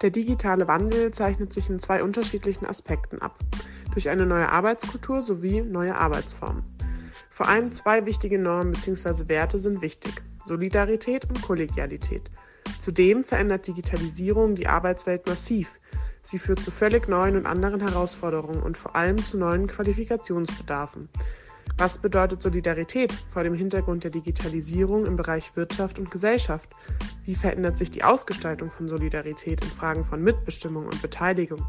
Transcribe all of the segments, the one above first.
Der digitale Wandel zeichnet sich in zwei unterschiedlichen Aspekten ab. Durch eine neue Arbeitskultur sowie neue Arbeitsformen. Vor allem zwei wichtige Normen bzw. Werte sind wichtig. Solidarität und Kollegialität. Zudem verändert Digitalisierung die Arbeitswelt massiv. Sie führt zu völlig neuen und anderen Herausforderungen und vor allem zu neuen Qualifikationsbedarfen. Was bedeutet Solidarität vor dem Hintergrund der Digitalisierung im Bereich Wirtschaft und Gesellschaft? Wie verändert sich die Ausgestaltung von Solidarität in Fragen von Mitbestimmung und Beteiligung?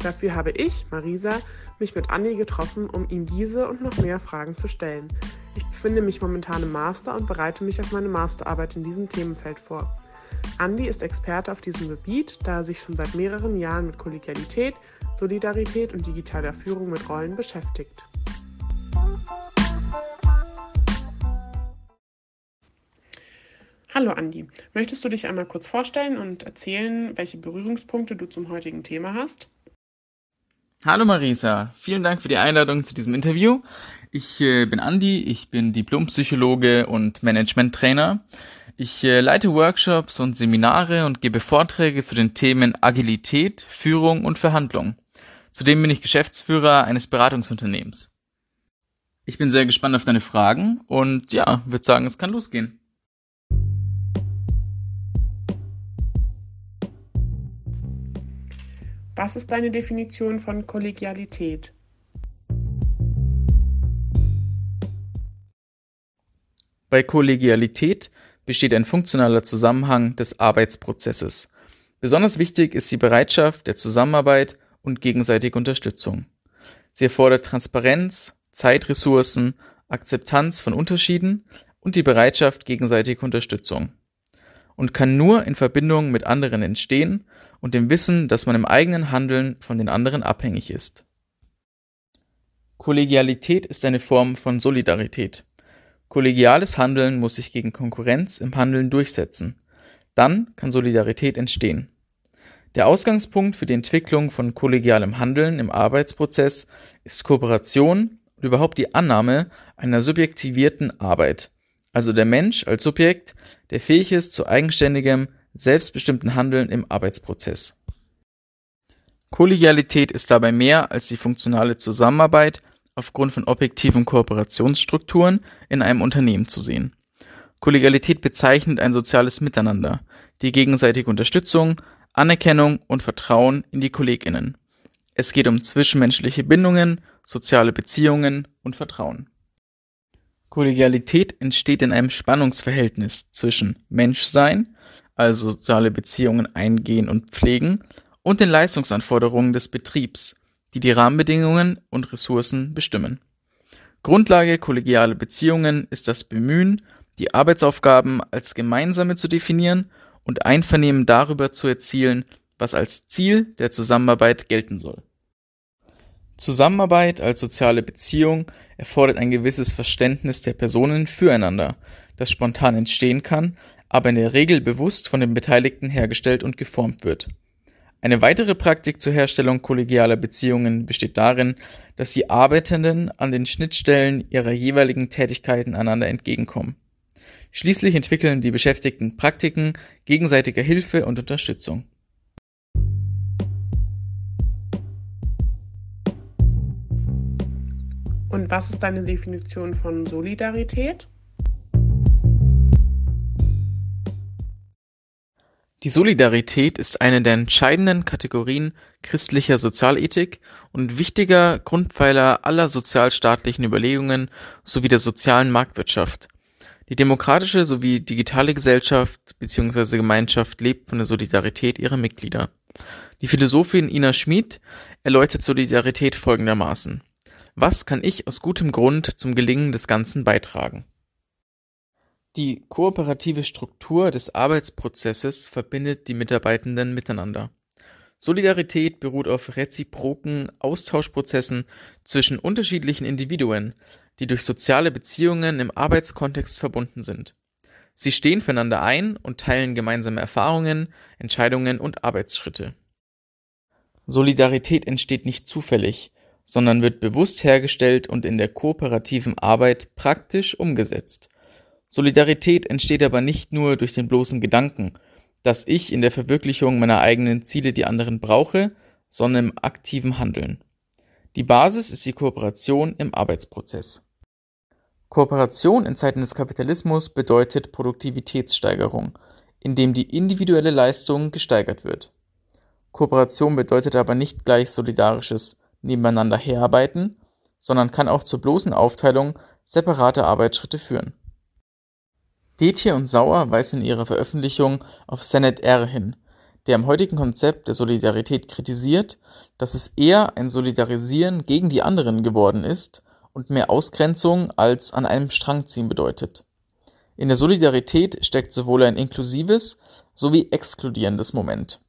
Dafür habe ich, Marisa, mich mit Andi getroffen, um ihm diese und noch mehr Fragen zu stellen. Ich befinde mich momentan im Master und bereite mich auf meine Masterarbeit in diesem Themenfeld vor. Andi ist Experte auf diesem Gebiet, da er sich schon seit mehreren Jahren mit Kollegialität, Solidarität und digitaler Führung mit Rollen beschäftigt. Hallo Andi, möchtest du dich einmal kurz vorstellen und erzählen, welche Berührungspunkte du zum heutigen Thema hast? Hallo Marisa, vielen Dank für die Einladung zu diesem Interview. Ich äh, bin Andi, ich bin Diplompsychologe und Management-Trainer. Ich äh, leite Workshops und Seminare und gebe Vorträge zu den Themen Agilität, Führung und Verhandlung. Zudem bin ich Geschäftsführer eines Beratungsunternehmens. Ich bin sehr gespannt auf deine Fragen und ja, würde sagen, es kann losgehen. Was ist deine Definition von Kollegialität? Bei Kollegialität besteht ein funktionaler Zusammenhang des Arbeitsprozesses. Besonders wichtig ist die Bereitschaft der Zusammenarbeit und gegenseitige Unterstützung. Sie erfordert Transparenz, Zeitressourcen, Akzeptanz von Unterschieden und die Bereitschaft gegenseitiger Unterstützung und kann nur in Verbindung mit anderen entstehen und dem Wissen, dass man im eigenen Handeln von den anderen abhängig ist. Kollegialität ist eine Form von Solidarität. Kollegiales Handeln muss sich gegen Konkurrenz im Handeln durchsetzen. Dann kann Solidarität entstehen. Der Ausgangspunkt für die Entwicklung von kollegialem Handeln im Arbeitsprozess ist Kooperation und überhaupt die Annahme einer subjektivierten Arbeit, also der Mensch als Subjekt, der fähig ist zu eigenständigem, selbstbestimmten Handeln im Arbeitsprozess. Kollegialität ist dabei mehr als die funktionale Zusammenarbeit aufgrund von objektiven Kooperationsstrukturen in einem Unternehmen zu sehen. Kollegialität bezeichnet ein soziales Miteinander, die gegenseitige Unterstützung, Anerkennung und Vertrauen in die Kolleginnen. Es geht um zwischenmenschliche Bindungen, soziale Beziehungen und Vertrauen. Kollegialität entsteht in einem Spannungsverhältnis zwischen Menschsein, also soziale Beziehungen eingehen und pflegen, und den Leistungsanforderungen des Betriebs, die die Rahmenbedingungen und Ressourcen bestimmen. Grundlage kollegialer Beziehungen ist das Bemühen, die Arbeitsaufgaben als gemeinsame zu definieren und Einvernehmen darüber zu erzielen, was als Ziel der Zusammenarbeit gelten soll. Zusammenarbeit als soziale Beziehung erfordert ein gewisses Verständnis der Personen füreinander, das spontan entstehen kann, aber in der Regel bewusst von den Beteiligten hergestellt und geformt wird. Eine weitere Praktik zur Herstellung kollegialer Beziehungen besteht darin, dass die Arbeitenden an den Schnittstellen ihrer jeweiligen Tätigkeiten einander entgegenkommen. Schließlich entwickeln die Beschäftigten Praktiken gegenseitiger Hilfe und Unterstützung. Und was ist deine Definition von Solidarität? Die Solidarität ist eine der entscheidenden Kategorien christlicher Sozialethik und wichtiger Grundpfeiler aller sozialstaatlichen Überlegungen sowie der sozialen Marktwirtschaft. Die demokratische sowie digitale Gesellschaft bzw. Gemeinschaft lebt von der Solidarität ihrer Mitglieder. Die Philosophin Ina Schmid erläutert Solidarität folgendermaßen. Was kann ich aus gutem Grund zum Gelingen des Ganzen beitragen? Die kooperative Struktur des Arbeitsprozesses verbindet die Mitarbeitenden miteinander. Solidarität beruht auf reziproken Austauschprozessen zwischen unterschiedlichen Individuen, die durch soziale Beziehungen im Arbeitskontext verbunden sind. Sie stehen füreinander ein und teilen gemeinsame Erfahrungen, Entscheidungen und Arbeitsschritte. Solidarität entsteht nicht zufällig, sondern wird bewusst hergestellt und in der kooperativen Arbeit praktisch umgesetzt. Solidarität entsteht aber nicht nur durch den bloßen Gedanken, dass ich in der Verwirklichung meiner eigenen Ziele die anderen brauche, sondern im aktiven Handeln. Die Basis ist die Kooperation im Arbeitsprozess. Kooperation in Zeiten des Kapitalismus bedeutet Produktivitätssteigerung, indem die individuelle Leistung gesteigert wird. Kooperation bedeutet aber nicht gleich solidarisches Nebeneinander herarbeiten, sondern kann auch zur bloßen Aufteilung separater Arbeitsschritte führen. Detje und Sauer weisen in ihrer Veröffentlichung auf Senet R. hin, der am heutigen Konzept der Solidarität kritisiert, dass es eher ein Solidarisieren gegen die anderen geworden ist und mehr Ausgrenzung als an einem Strang ziehen bedeutet. In der Solidarität steckt sowohl ein inklusives sowie exkludierendes Moment.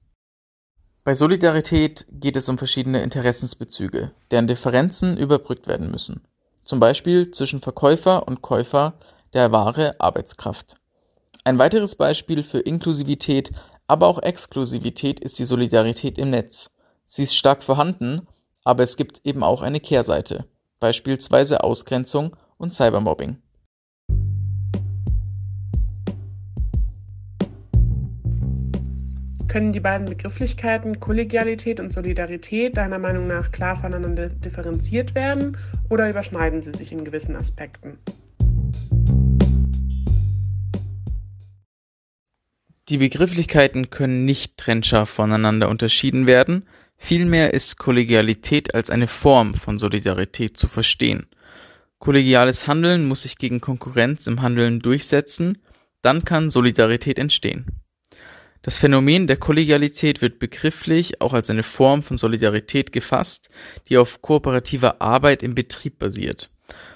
Bei Solidarität geht es um verschiedene Interessensbezüge, deren Differenzen überbrückt werden müssen, zum Beispiel zwischen Verkäufer und Käufer der Ware Arbeitskraft. Ein weiteres Beispiel für Inklusivität, aber auch Exklusivität ist die Solidarität im Netz. Sie ist stark vorhanden, aber es gibt eben auch eine Kehrseite beispielsweise Ausgrenzung und Cybermobbing. Können die beiden Begrifflichkeiten Kollegialität und Solidarität deiner Meinung nach klar voneinander differenziert werden oder überschneiden sie sich in gewissen Aspekten? Die Begrifflichkeiten können nicht trennscharf voneinander unterschieden werden, Vielmehr ist Kollegialität als eine Form von Solidarität zu verstehen. Kollegiales Handeln muss sich gegen Konkurrenz im Handeln durchsetzen, dann kann Solidarität entstehen. Das Phänomen der Kollegialität wird begrifflich auch als eine Form von Solidarität gefasst, die auf kooperativer Arbeit im Betrieb basiert.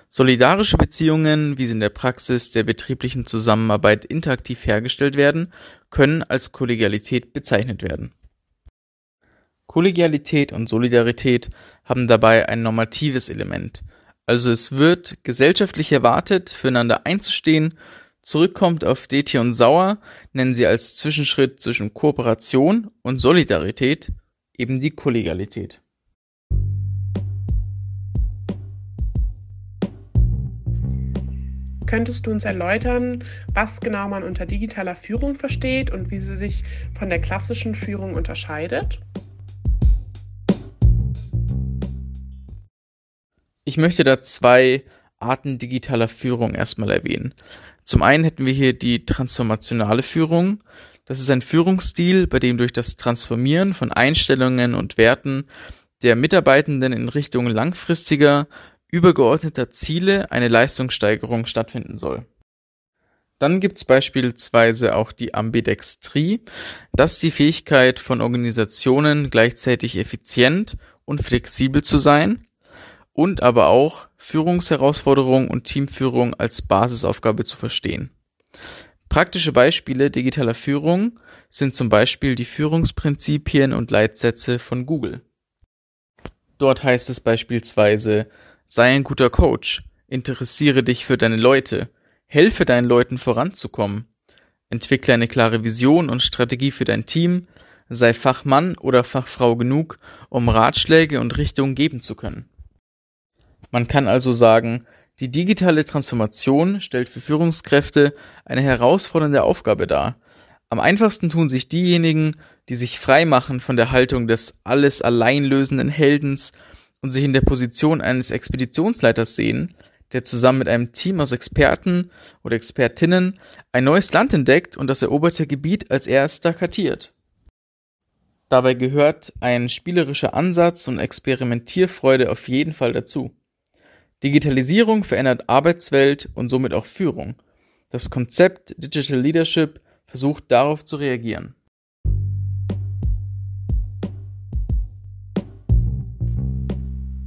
Solidarische Beziehungen, wie sie in der Praxis der betrieblichen Zusammenarbeit interaktiv hergestellt werden, können als Kollegialität bezeichnet werden. Kollegialität und Solidarität haben dabei ein normatives Element, also es wird gesellschaftlich erwartet, füreinander einzustehen, zurückkommt auf Detje und Sauer, nennen sie als Zwischenschritt zwischen Kooperation und Solidarität eben die Kollegialität. Könntest du uns erläutern, was genau man unter digitaler Führung versteht und wie sie sich von der klassischen Führung unterscheidet? Ich möchte da zwei Arten digitaler Führung erstmal erwähnen. Zum einen hätten wir hier die transformationale Führung. Das ist ein Führungsstil, bei dem durch das Transformieren von Einstellungen und Werten der Mitarbeitenden in Richtung langfristiger, übergeordneter Ziele eine Leistungssteigerung stattfinden soll. Dann gibt's beispielsweise auch die Ambidextrie. Das ist die Fähigkeit von Organisationen gleichzeitig effizient und flexibel zu sein und aber auch Führungsherausforderungen und Teamführung als Basisaufgabe zu verstehen. Praktische Beispiele digitaler Führung sind zum Beispiel die Führungsprinzipien und Leitsätze von Google. Dort heißt es beispielsweise, sei ein guter Coach, interessiere dich für deine Leute, helfe deinen Leuten voranzukommen, entwickle eine klare Vision und Strategie für dein Team, sei Fachmann oder Fachfrau genug, um Ratschläge und Richtungen geben zu können. Man kann also sagen, die digitale Transformation stellt für Führungskräfte eine herausfordernde Aufgabe dar. Am einfachsten tun sich diejenigen, die sich frei machen von der Haltung des alles allein lösenden Heldens und sich in der Position eines Expeditionsleiters sehen, der zusammen mit einem Team aus Experten oder Expertinnen ein neues Land entdeckt und das eroberte Gebiet als erster kartiert. Dabei gehört ein spielerischer Ansatz und Experimentierfreude auf jeden Fall dazu. Digitalisierung verändert Arbeitswelt und somit auch Führung. Das Konzept Digital Leadership versucht darauf zu reagieren.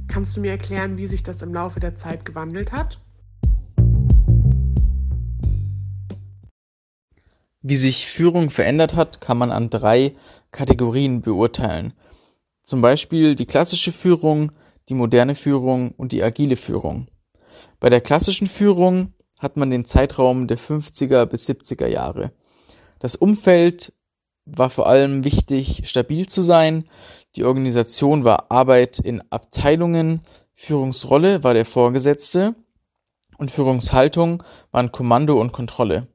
Kannst du mir erklären, wie sich das im Laufe der Zeit gewandelt hat? Wie sich Führung verändert hat, kann man an drei Kategorien beurteilen. Zum Beispiel die klassische Führung, die moderne Führung und die agile Führung. Bei der klassischen Führung hat man den Zeitraum der 50er bis 70er Jahre. Das Umfeld war vor allem wichtig, stabil zu sein. Die Organisation war Arbeit in Abteilungen, Führungsrolle war der Vorgesetzte und Führungshaltung waren Kommando und Kontrolle.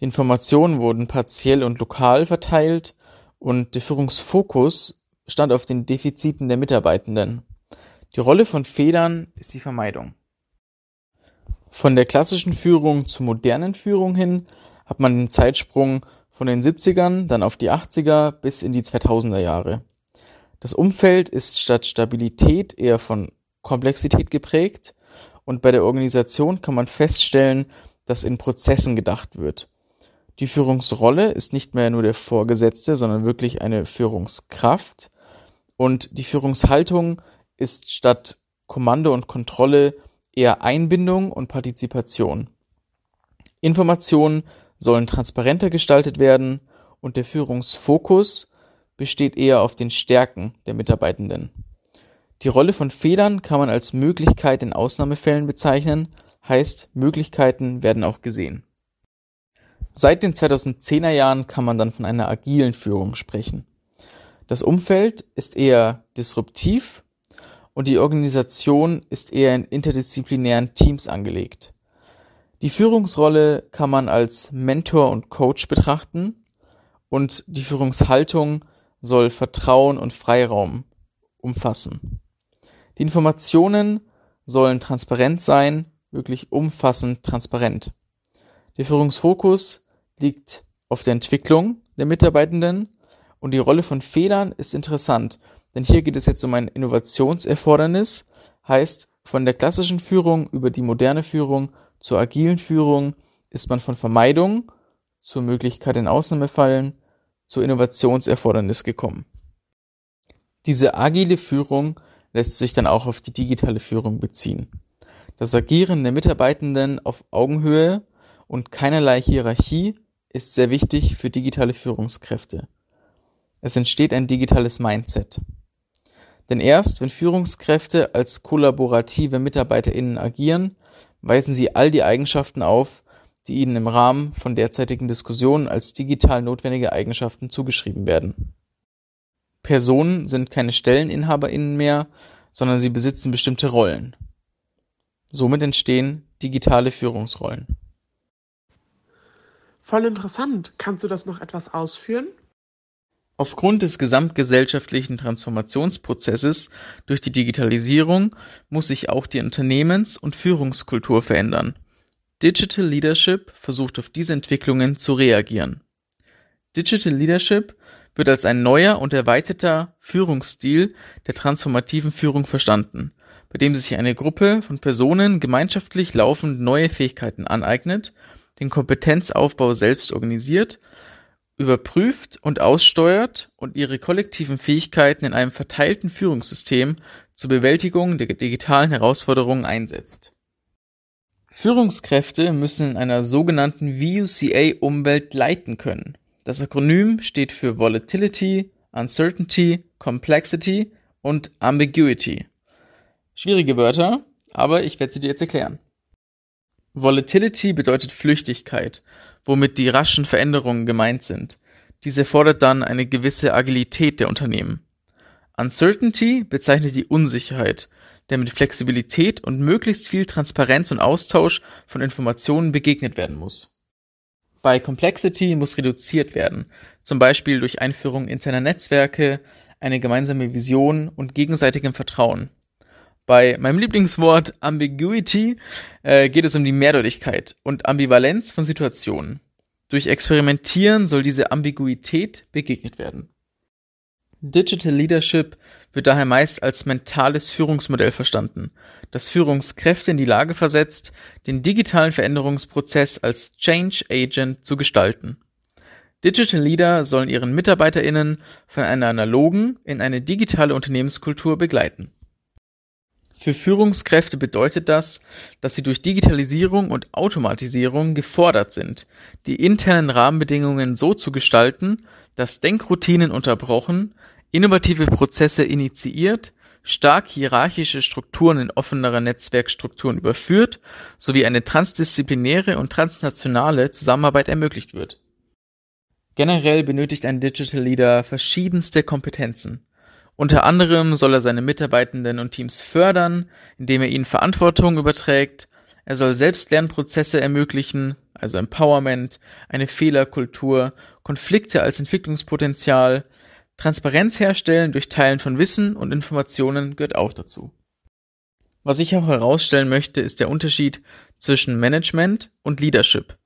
Die Informationen wurden partiell und lokal verteilt und der Führungsfokus stand auf den Defiziten der Mitarbeitenden. Die Rolle von Fehlern ist die Vermeidung. Von der klassischen Führung zur modernen Führung hin hat man den Zeitsprung von den 70ern, dann auf die 80er bis in die 2000er Jahre. Das Umfeld ist statt Stabilität eher von Komplexität geprägt und bei der Organisation kann man feststellen, dass in Prozessen gedacht wird. Die Führungsrolle ist nicht mehr nur der Vorgesetzte, sondern wirklich eine Führungskraft. Und die Führungshaltung ist statt Kommando und Kontrolle eher Einbindung und Partizipation. Informationen sollen transparenter gestaltet werden und der Führungsfokus besteht eher auf den Stärken der Mitarbeitenden. Die Rolle von Fehlern kann man als Möglichkeit in Ausnahmefällen bezeichnen, heißt Möglichkeiten werden auch gesehen. Seit den 2010er Jahren kann man dann von einer agilen Führung sprechen. Das Umfeld ist eher disruptiv und die Organisation ist eher in interdisziplinären Teams angelegt. Die Führungsrolle kann man als Mentor und Coach betrachten und die Führungshaltung soll Vertrauen und Freiraum umfassen. Die Informationen sollen transparent sein, wirklich umfassend transparent. Der Führungsfokus liegt auf der Entwicklung der Mitarbeitenden und die Rolle von Fehlern ist interessant, denn hier geht es jetzt um ein Innovationserfordernis, heißt von der klassischen Führung über die moderne Führung zur agilen Führung ist man von Vermeidung zur Möglichkeit in Ausnahmefallen zur Innovationserfordernis gekommen. Diese agile Führung lässt sich dann auch auf die digitale Führung beziehen. Das Agieren der Mitarbeitenden auf Augenhöhe und keinerlei Hierarchie ist sehr wichtig für digitale Führungskräfte. Es entsteht ein digitales Mindset. Denn erst wenn Führungskräfte als kollaborative MitarbeiterInnen agieren, weisen sie all die Eigenschaften auf, die ihnen im Rahmen von derzeitigen Diskussionen als digital notwendige Eigenschaften zugeschrieben werden. Personen sind keine StelleninhaberInnen mehr, sondern sie besitzen bestimmte Rollen. Somit entstehen digitale Führungsrollen. Voll interessant. Kannst du das noch etwas ausführen? Aufgrund des gesamtgesellschaftlichen Transformationsprozesses durch die Digitalisierung muss sich auch die Unternehmens- und Führungskultur verändern. Digital Leadership versucht auf diese Entwicklungen zu reagieren. Digital Leadership wird als ein neuer und erweiterter Führungsstil der transformativen Führung verstanden, bei dem sich eine Gruppe von Personen gemeinschaftlich laufend neue Fähigkeiten aneignet den Kompetenzaufbau selbst organisiert, überprüft und aussteuert und ihre kollektiven Fähigkeiten in einem verteilten Führungssystem zur Bewältigung der digitalen Herausforderungen einsetzt. Führungskräfte müssen in einer sogenannten VUCA-Umwelt leiten können. Das Akronym steht für Volatility, Uncertainty, Complexity und Ambiguity. Schwierige Wörter, aber ich werde sie dir jetzt erklären. Volatility bedeutet Flüchtigkeit, womit die raschen Veränderungen gemeint sind. Dies erfordert dann eine gewisse Agilität der Unternehmen. Uncertainty bezeichnet die Unsicherheit, der mit Flexibilität und möglichst viel Transparenz und Austausch von Informationen begegnet werden muss. Bei Complexity muss reduziert werden, zum Beispiel durch Einführung interner Netzwerke, eine gemeinsame Vision und gegenseitigem Vertrauen. Bei meinem Lieblingswort Ambiguity äh, geht es um die Mehrdeutigkeit und Ambivalenz von Situationen. Durch Experimentieren soll diese Ambiguität begegnet werden. Digital Leadership wird daher meist als mentales Führungsmodell verstanden, das Führungskräfte in die Lage versetzt, den digitalen Veränderungsprozess als Change Agent zu gestalten. Digital Leader sollen ihren MitarbeiterInnen von einer analogen in eine digitale Unternehmenskultur begleiten. Für Führungskräfte bedeutet das, dass sie durch Digitalisierung und Automatisierung gefordert sind, die internen Rahmenbedingungen so zu gestalten, dass Denkroutinen unterbrochen, innovative Prozesse initiiert, stark hierarchische Strukturen in offenere Netzwerkstrukturen überführt sowie eine transdisziplinäre und transnationale Zusammenarbeit ermöglicht wird. Generell benötigt ein Digital Leader verschiedenste Kompetenzen. Unter anderem soll er seine Mitarbeitenden und Teams fördern, indem er ihnen Verantwortung überträgt. Er soll Selbstlernprozesse ermöglichen, also Empowerment, eine Fehlerkultur, Konflikte als Entwicklungspotenzial, Transparenz herstellen durch Teilen von Wissen und Informationen gehört auch dazu. Was ich auch herausstellen möchte, ist der Unterschied zwischen Management und Leadership.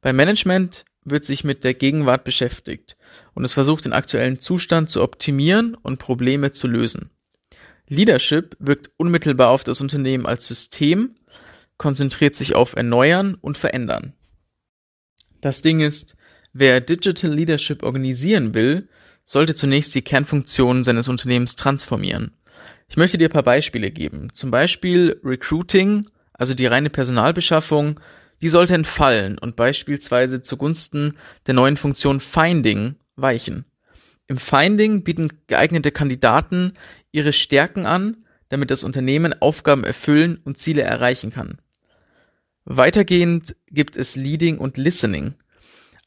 Bei Management wird sich mit der Gegenwart beschäftigt und es versucht, den aktuellen Zustand zu optimieren und Probleme zu lösen. Leadership wirkt unmittelbar auf das Unternehmen als System, konzentriert sich auf Erneuern und Verändern. Das Ding ist, wer Digital Leadership organisieren will, sollte zunächst die Kernfunktionen seines Unternehmens transformieren. Ich möchte dir ein paar Beispiele geben. Zum Beispiel Recruiting, also die reine Personalbeschaffung, die sollte entfallen und beispielsweise zugunsten der neuen Funktion Finding weichen. Im Finding bieten geeignete Kandidaten ihre Stärken an, damit das Unternehmen Aufgaben erfüllen und Ziele erreichen kann. Weitergehend gibt es Leading und Listening,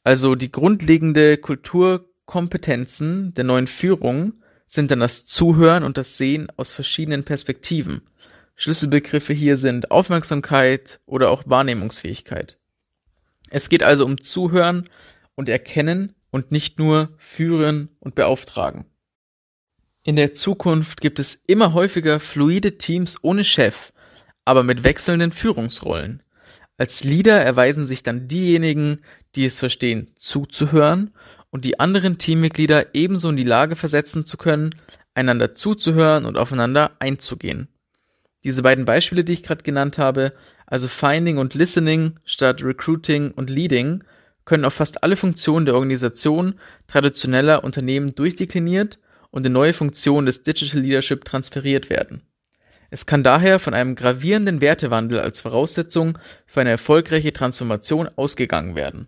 also die grundlegende Kulturkompetenzen der neuen Führung sind dann das Zuhören und das Sehen aus verschiedenen Perspektiven. Schlüsselbegriffe hier sind Aufmerksamkeit oder auch Wahrnehmungsfähigkeit. Es geht also um Zuhören und Erkennen und nicht nur Führen und Beauftragen. In der Zukunft gibt es immer häufiger fluide Teams ohne Chef, aber mit wechselnden Führungsrollen. Als Leader erweisen sich dann diejenigen, die es verstehen, zuzuhören und die anderen Teammitglieder ebenso in die Lage versetzen zu können, einander zuzuhören und aufeinander einzugehen. Diese beiden Beispiele, die ich gerade genannt habe, also Finding und Listening statt Recruiting und Leading, können auf fast alle Funktionen der Organisation traditioneller Unternehmen durchdekliniert und in neue Funktionen des Digital Leadership transferiert werden. Es kann daher von einem gravierenden Wertewandel als Voraussetzung für eine erfolgreiche Transformation ausgegangen werden.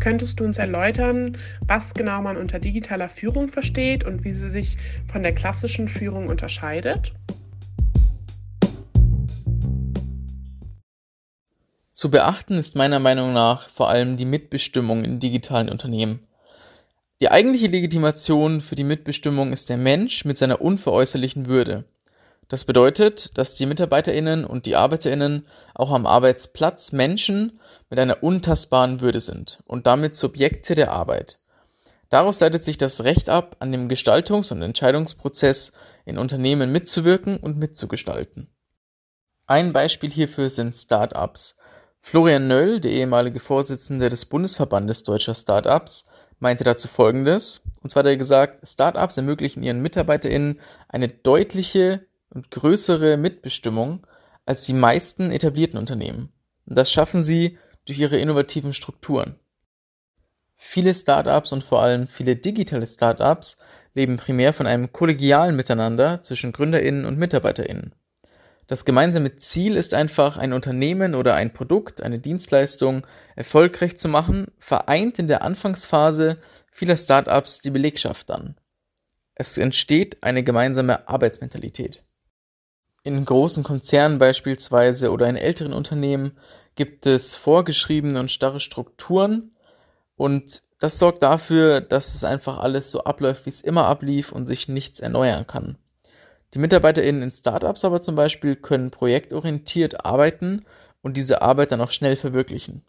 Könntest du uns erläutern, was genau man unter digitaler Führung versteht und wie sie sich von der klassischen Führung unterscheidet? Zu beachten ist meiner Meinung nach vor allem die Mitbestimmung in digitalen Unternehmen. Die eigentliche Legitimation für die Mitbestimmung ist der Mensch mit seiner unveräußerlichen Würde. Das bedeutet, dass die Mitarbeiterinnen und die Arbeiterinnen auch am Arbeitsplatz Menschen mit einer untastbaren Würde sind und damit Subjekte der Arbeit. Daraus leitet sich das Recht ab, an dem Gestaltungs- und Entscheidungsprozess in Unternehmen mitzuwirken und mitzugestalten. Ein Beispiel hierfür sind Start-ups. Florian Nöll, der ehemalige Vorsitzende des Bundesverbandes deutscher Start-ups, meinte dazu Folgendes. Und zwar hat er gesagt, Start-ups ermöglichen ihren MitarbeiterInnen eine deutliche und größere Mitbestimmung als die meisten etablierten Unternehmen. Und das schaffen sie durch ihre innovativen Strukturen. Viele Startups und vor allem viele digitale Startups leben primär von einem kollegialen Miteinander zwischen Gründerinnen und Mitarbeiterinnen. Das gemeinsame Ziel ist einfach, ein Unternehmen oder ein Produkt, eine Dienstleistung erfolgreich zu machen, vereint in der Anfangsphase vieler Startups die Belegschaft dann. Es entsteht eine gemeinsame Arbeitsmentalität. In großen Konzernen beispielsweise oder in älteren Unternehmen gibt es vorgeschriebene und starre Strukturen und das sorgt dafür, dass es einfach alles so abläuft, wie es immer ablief und sich nichts erneuern kann. Die MitarbeiterInnen in Startups aber zum Beispiel können projektorientiert arbeiten und diese Arbeit dann auch schnell verwirklichen.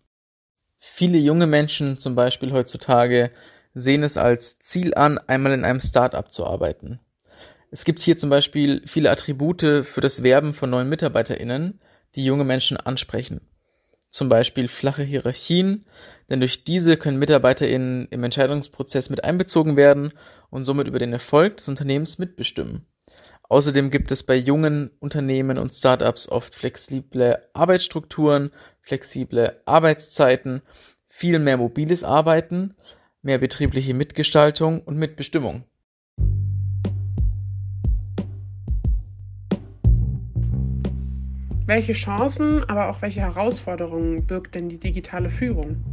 Viele junge Menschen zum Beispiel heutzutage sehen es als Ziel an, einmal in einem Startup zu arbeiten. Es gibt hier zum Beispiel viele Attribute für das Werben von neuen MitarbeiterInnen, die junge Menschen ansprechen. Zum Beispiel flache Hierarchien, denn durch diese können MitarbeiterInnen im Entscheidungsprozess mit einbezogen werden und somit über den Erfolg des Unternehmens mitbestimmen. Außerdem gibt es bei jungen Unternehmen und Startups oft flexible Arbeitsstrukturen, flexible Arbeitszeiten, viel mehr mobiles Arbeiten, mehr betriebliche Mitgestaltung und Mitbestimmung. Welche Chancen, aber auch welche Herausforderungen birgt denn die digitale Führung?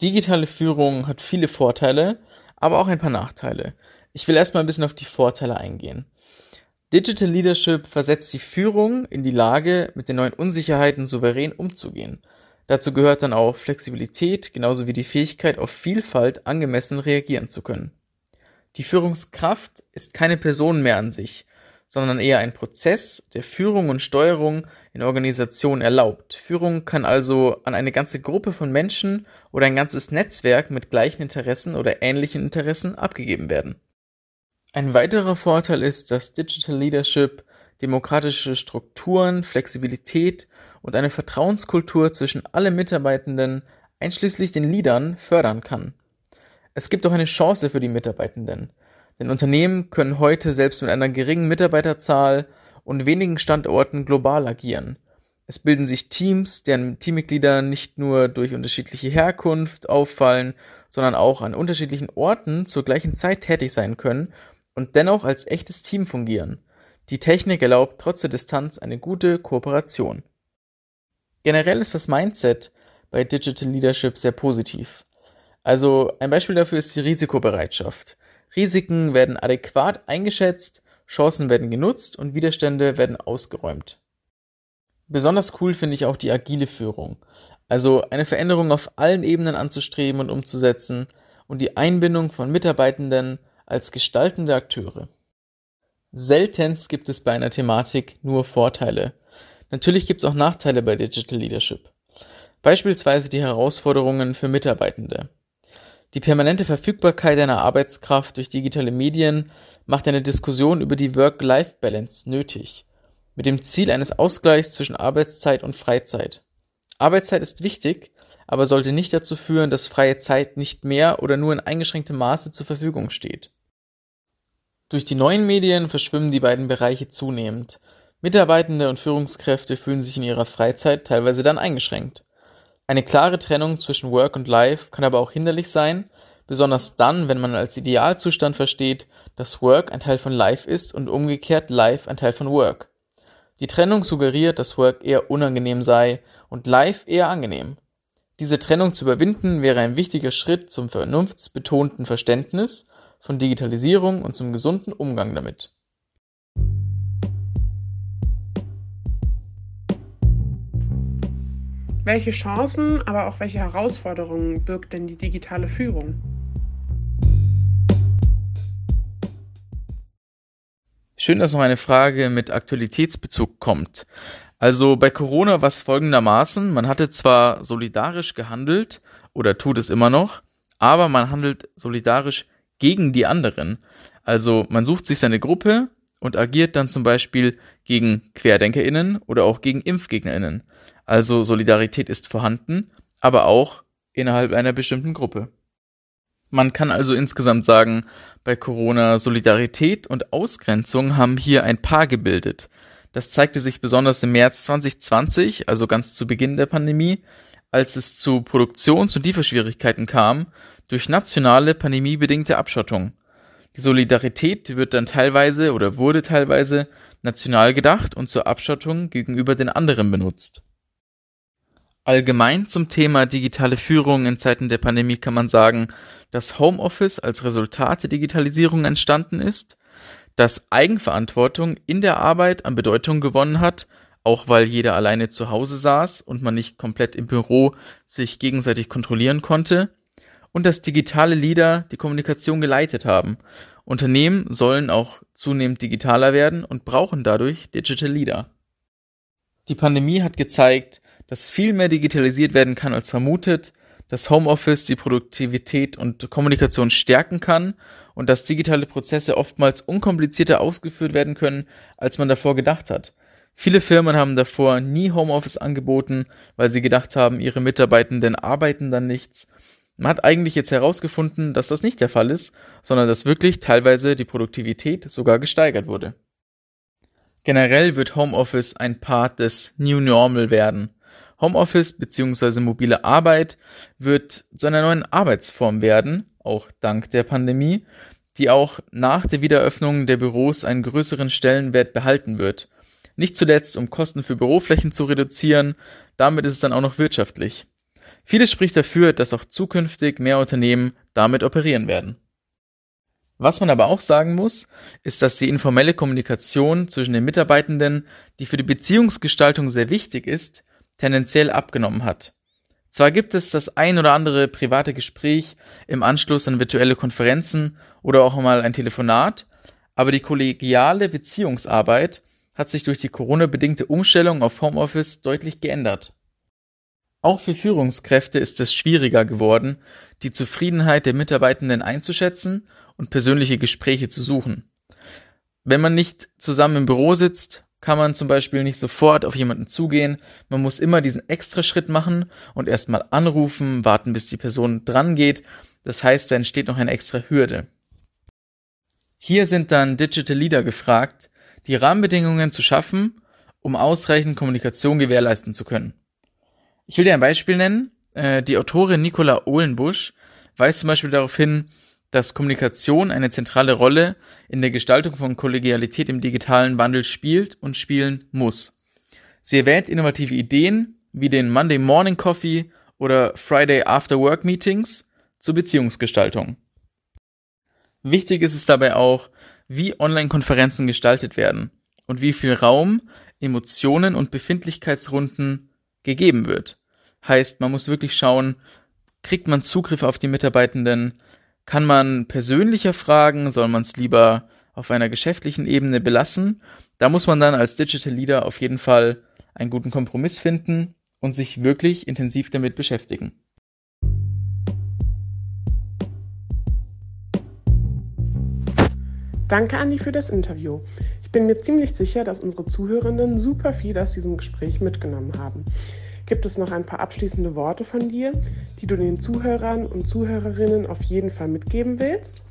Digitale Führung hat viele Vorteile, aber auch ein paar Nachteile. Ich will erstmal ein bisschen auf die Vorteile eingehen. Digital Leadership versetzt die Führung in die Lage, mit den neuen Unsicherheiten souverän umzugehen. Dazu gehört dann auch Flexibilität, genauso wie die Fähigkeit, auf Vielfalt angemessen reagieren zu können. Die Führungskraft ist keine Person mehr an sich, sondern eher ein Prozess, der Führung und Steuerung in Organisationen erlaubt. Führung kann also an eine ganze Gruppe von Menschen oder ein ganzes Netzwerk mit gleichen Interessen oder ähnlichen Interessen abgegeben werden. Ein weiterer Vorteil ist, dass Digital Leadership demokratische Strukturen, Flexibilität und eine Vertrauenskultur zwischen allen Mitarbeitenden, einschließlich den Leadern, fördern kann. Es gibt auch eine Chance für die Mitarbeitenden. Denn Unternehmen können heute selbst mit einer geringen Mitarbeiterzahl und wenigen Standorten global agieren. Es bilden sich Teams, deren Teammitglieder nicht nur durch unterschiedliche Herkunft auffallen, sondern auch an unterschiedlichen Orten zur gleichen Zeit tätig sein können und dennoch als echtes Team fungieren. Die Technik erlaubt trotz der Distanz eine gute Kooperation. Generell ist das Mindset bei Digital Leadership sehr positiv. Also ein Beispiel dafür ist die Risikobereitschaft. Risiken werden adäquat eingeschätzt, Chancen werden genutzt und Widerstände werden ausgeräumt. Besonders cool finde ich auch die agile Führung, also eine Veränderung auf allen Ebenen anzustreben und umzusetzen und die Einbindung von Mitarbeitenden als gestaltende Akteure. Seltenst gibt es bei einer Thematik nur Vorteile. Natürlich gibt es auch Nachteile bei Digital Leadership. Beispielsweise die Herausforderungen für Mitarbeitende. Die permanente Verfügbarkeit einer Arbeitskraft durch digitale Medien macht eine Diskussion über die Work-Life-Balance nötig, mit dem Ziel eines Ausgleichs zwischen Arbeitszeit und Freizeit. Arbeitszeit ist wichtig, aber sollte nicht dazu führen, dass freie Zeit nicht mehr oder nur in eingeschränktem Maße zur Verfügung steht. Durch die neuen Medien verschwimmen die beiden Bereiche zunehmend. Mitarbeitende und Führungskräfte fühlen sich in ihrer Freizeit teilweise dann eingeschränkt. Eine klare Trennung zwischen Work und Life kann aber auch hinderlich sein, besonders dann, wenn man als Idealzustand versteht, dass Work ein Teil von Life ist und umgekehrt Life ein Teil von Work. Die Trennung suggeriert, dass Work eher unangenehm sei und Life eher angenehm. Diese Trennung zu überwinden wäre ein wichtiger Schritt zum vernunftsbetonten Verständnis von Digitalisierung und zum gesunden Umgang damit. Welche Chancen, aber auch welche Herausforderungen birgt denn die digitale Führung? Schön, dass noch eine Frage mit Aktualitätsbezug kommt. Also bei Corona war es folgendermaßen, man hatte zwar solidarisch gehandelt oder tut es immer noch, aber man handelt solidarisch gegen die anderen. Also man sucht sich seine Gruppe und agiert dann zum Beispiel gegen QuerdenkerInnen oder auch gegen ImpfgegnerInnen. Also Solidarität ist vorhanden, aber auch innerhalb einer bestimmten Gruppe. Man kann also insgesamt sagen, bei Corona Solidarität und Ausgrenzung haben hier ein Paar gebildet. Das zeigte sich besonders im März 2020, also ganz zu Beginn der Pandemie, als es zu Produktions- und Lieferschwierigkeiten kam durch nationale pandemiebedingte Abschottung. Die Solidarität wird dann teilweise oder wurde teilweise national gedacht und zur Abschottung gegenüber den anderen benutzt. Allgemein zum Thema digitale Führung in Zeiten der Pandemie kann man sagen, dass Homeoffice als Resultat der Digitalisierung entstanden ist, dass Eigenverantwortung in der Arbeit an Bedeutung gewonnen hat, auch weil jeder alleine zu Hause saß und man nicht komplett im Büro sich gegenseitig kontrollieren konnte, und dass digitale Leader die Kommunikation geleitet haben. Unternehmen sollen auch zunehmend digitaler werden und brauchen dadurch Digital Leader. Die Pandemie hat gezeigt, dass viel mehr digitalisiert werden kann als vermutet, dass Homeoffice die Produktivität und Kommunikation stärken kann und dass digitale Prozesse oftmals unkomplizierter ausgeführt werden können, als man davor gedacht hat. Viele Firmen haben davor nie Homeoffice angeboten, weil sie gedacht haben, ihre Mitarbeitenden arbeiten dann nichts man hat eigentlich jetzt herausgefunden, dass das nicht der Fall ist, sondern dass wirklich teilweise die Produktivität sogar gesteigert wurde. Generell wird Homeoffice ein Part des New Normal werden. Homeoffice bzw. mobile Arbeit wird zu einer neuen Arbeitsform werden, auch dank der Pandemie, die auch nach der Wiederöffnung der Büros einen größeren Stellenwert behalten wird. Nicht zuletzt, um Kosten für Büroflächen zu reduzieren, damit ist es dann auch noch wirtschaftlich. Vieles spricht dafür, dass auch zukünftig mehr Unternehmen damit operieren werden. Was man aber auch sagen muss, ist, dass die informelle Kommunikation zwischen den Mitarbeitenden, die für die Beziehungsgestaltung sehr wichtig ist, tendenziell abgenommen hat. Zwar gibt es das ein oder andere private Gespräch im Anschluss an virtuelle Konferenzen oder auch mal ein Telefonat, aber die kollegiale Beziehungsarbeit hat sich durch die Corona-bedingte Umstellung auf Homeoffice deutlich geändert. Auch für Führungskräfte ist es schwieriger geworden, die Zufriedenheit der Mitarbeitenden einzuschätzen und persönliche Gespräche zu suchen. Wenn man nicht zusammen im Büro sitzt, kann man zum Beispiel nicht sofort auf jemanden zugehen. Man muss immer diesen extra Schritt machen und erstmal anrufen, warten, bis die Person dran geht. Das heißt, da entsteht noch eine extra Hürde. Hier sind dann Digital Leader gefragt, die Rahmenbedingungen zu schaffen, um ausreichend Kommunikation gewährleisten zu können. Ich will dir ein Beispiel nennen. Äh, die Autorin Nicola Ohlenbusch weist zum Beispiel darauf hin, dass Kommunikation eine zentrale Rolle in der Gestaltung von Kollegialität im digitalen Wandel spielt und spielen muss. Sie erwähnt innovative Ideen wie den Monday Morning Coffee oder Friday After Work Meetings zur Beziehungsgestaltung. Wichtig ist es dabei auch, wie Online-Konferenzen gestaltet werden und wie viel Raum, Emotionen und Befindlichkeitsrunden gegeben wird. Heißt, man muss wirklich schauen, kriegt man Zugriff auf die Mitarbeitenden, kann man persönlicher fragen, soll man es lieber auf einer geschäftlichen Ebene belassen? Da muss man dann als Digital Leader auf jeden Fall einen guten Kompromiss finden und sich wirklich intensiv damit beschäftigen. Danke, Andi, für das Interview. Ich bin mir ziemlich sicher, dass unsere Zuhörenden super viel aus diesem Gespräch mitgenommen haben. Gibt es noch ein paar abschließende Worte von dir, die du den Zuhörern und Zuhörerinnen auf jeden Fall mitgeben willst?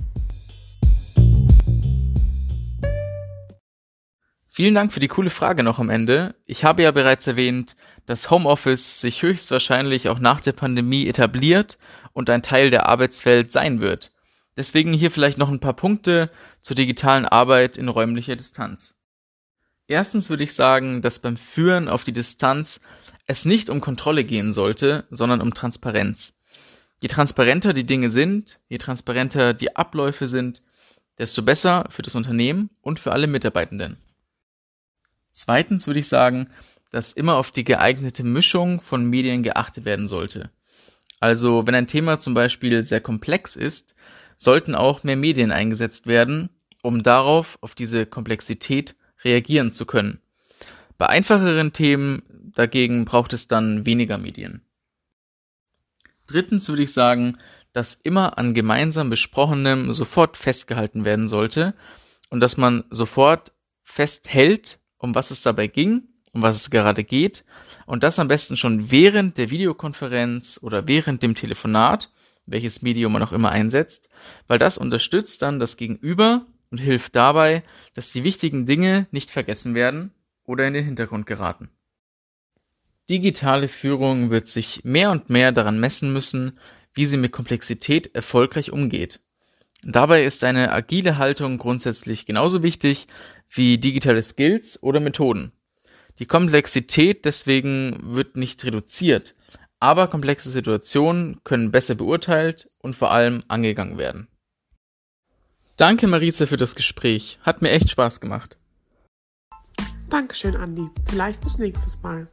Vielen Dank für die coole Frage noch am Ende. Ich habe ja bereits erwähnt, dass Homeoffice sich höchstwahrscheinlich auch nach der Pandemie etabliert und ein Teil der Arbeitswelt sein wird. Deswegen hier vielleicht noch ein paar Punkte zur digitalen Arbeit in räumlicher Distanz. Erstens würde ich sagen, dass beim Führen auf die Distanz es nicht um Kontrolle gehen sollte, sondern um Transparenz. Je transparenter die Dinge sind, je transparenter die Abläufe sind, desto besser für das Unternehmen und für alle Mitarbeitenden. Zweitens würde ich sagen, dass immer auf die geeignete Mischung von Medien geachtet werden sollte. Also wenn ein Thema zum Beispiel sehr komplex ist, sollten auch mehr Medien eingesetzt werden, um darauf, auf diese Komplexität reagieren zu können. Bei einfacheren Themen dagegen braucht es dann weniger Medien. Drittens würde ich sagen, dass immer an gemeinsam besprochenem sofort festgehalten werden sollte und dass man sofort festhält, um was es dabei ging, um was es gerade geht und das am besten schon während der Videokonferenz oder während dem Telefonat, welches Medium man auch immer einsetzt, weil das unterstützt dann das Gegenüber und hilft dabei, dass die wichtigen Dinge nicht vergessen werden oder in den Hintergrund geraten. Digitale Führung wird sich mehr und mehr daran messen müssen, wie sie mit Komplexität erfolgreich umgeht. Dabei ist eine agile Haltung grundsätzlich genauso wichtig wie digitale Skills oder Methoden. Die Komplexität deswegen wird nicht reduziert, aber komplexe Situationen können besser beurteilt und vor allem angegangen werden. Danke Marise für das Gespräch, hat mir echt Spaß gemacht. Dankeschön, Andi. Vielleicht bis nächstes Mal.